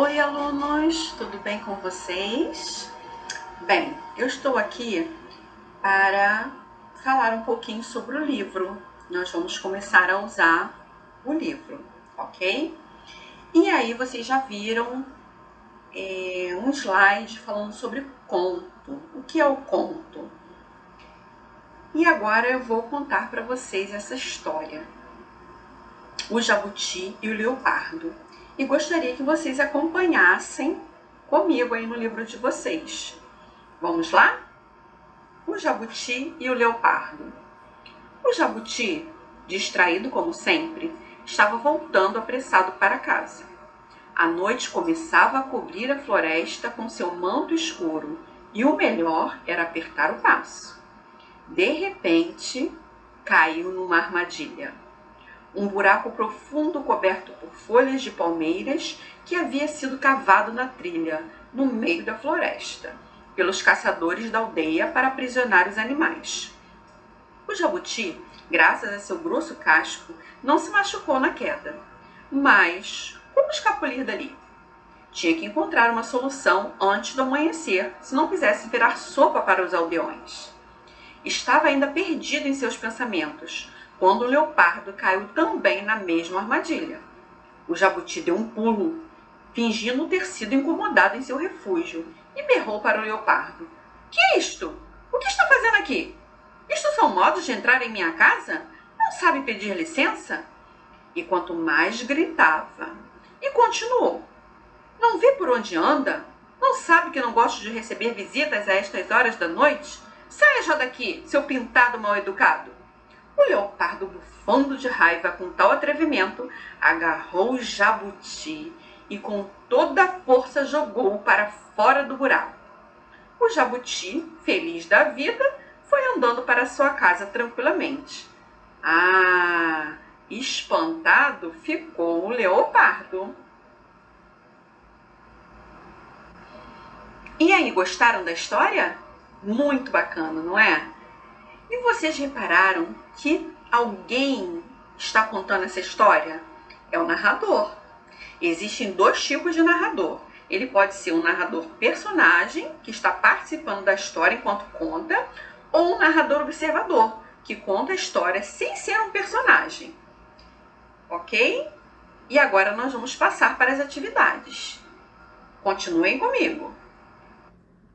Oi, alunos, tudo bem com vocês? Bem, eu estou aqui para falar um pouquinho sobre o livro. Nós vamos começar a usar o livro, ok? E aí, vocês já viram é, um slide falando sobre conto. O que é o conto? E agora eu vou contar para vocês essa história. O jabuti e o leopardo e gostaria que vocês acompanhassem comigo aí no livro de vocês. Vamos lá? O jabuti e o leopardo. O jabuti, distraído como sempre, estava voltando apressado para casa. A noite começava a cobrir a floresta com seu manto escuro e o melhor era apertar o passo. De repente, caiu numa armadilha um buraco profundo coberto por folhas de palmeiras que havia sido cavado na trilha, no meio da floresta, pelos caçadores da aldeia para aprisionar os animais. O jabuti, graças a seu grosso casco, não se machucou na queda. Mas como escapulir dali? Tinha que encontrar uma solução antes do amanhecer, se não quisesse virar sopa para os aldeões. Estava ainda perdido em seus pensamentos, quando o leopardo caiu também na mesma armadilha. O jabuti deu um pulo, fingindo ter sido incomodado em seu refúgio, e berrou para o leopardo: Que é isto? O que está fazendo aqui? Isto são modos de entrar em minha casa? Não sabe pedir licença? E quanto mais gritava, e continuou: Não vê por onde anda? Não sabe que não gosto de receber visitas a estas horas da noite? Saia já daqui, seu pintado mal educado! O leopardo, bufando de raiva com tal atrevimento, agarrou o jabuti e com toda a força jogou-o para fora do buraco. O jabuti, feliz da vida, foi andando para sua casa tranquilamente. Ah, espantado ficou o leopardo. E aí, gostaram da história? Muito bacana, não é? Vocês repararam que alguém está contando essa história? É o narrador. Existem dois tipos de narrador. Ele pode ser um narrador personagem, que está participando da história enquanto conta, ou um narrador observador, que conta a história sem ser um personagem. Ok? E agora nós vamos passar para as atividades. Continuem comigo.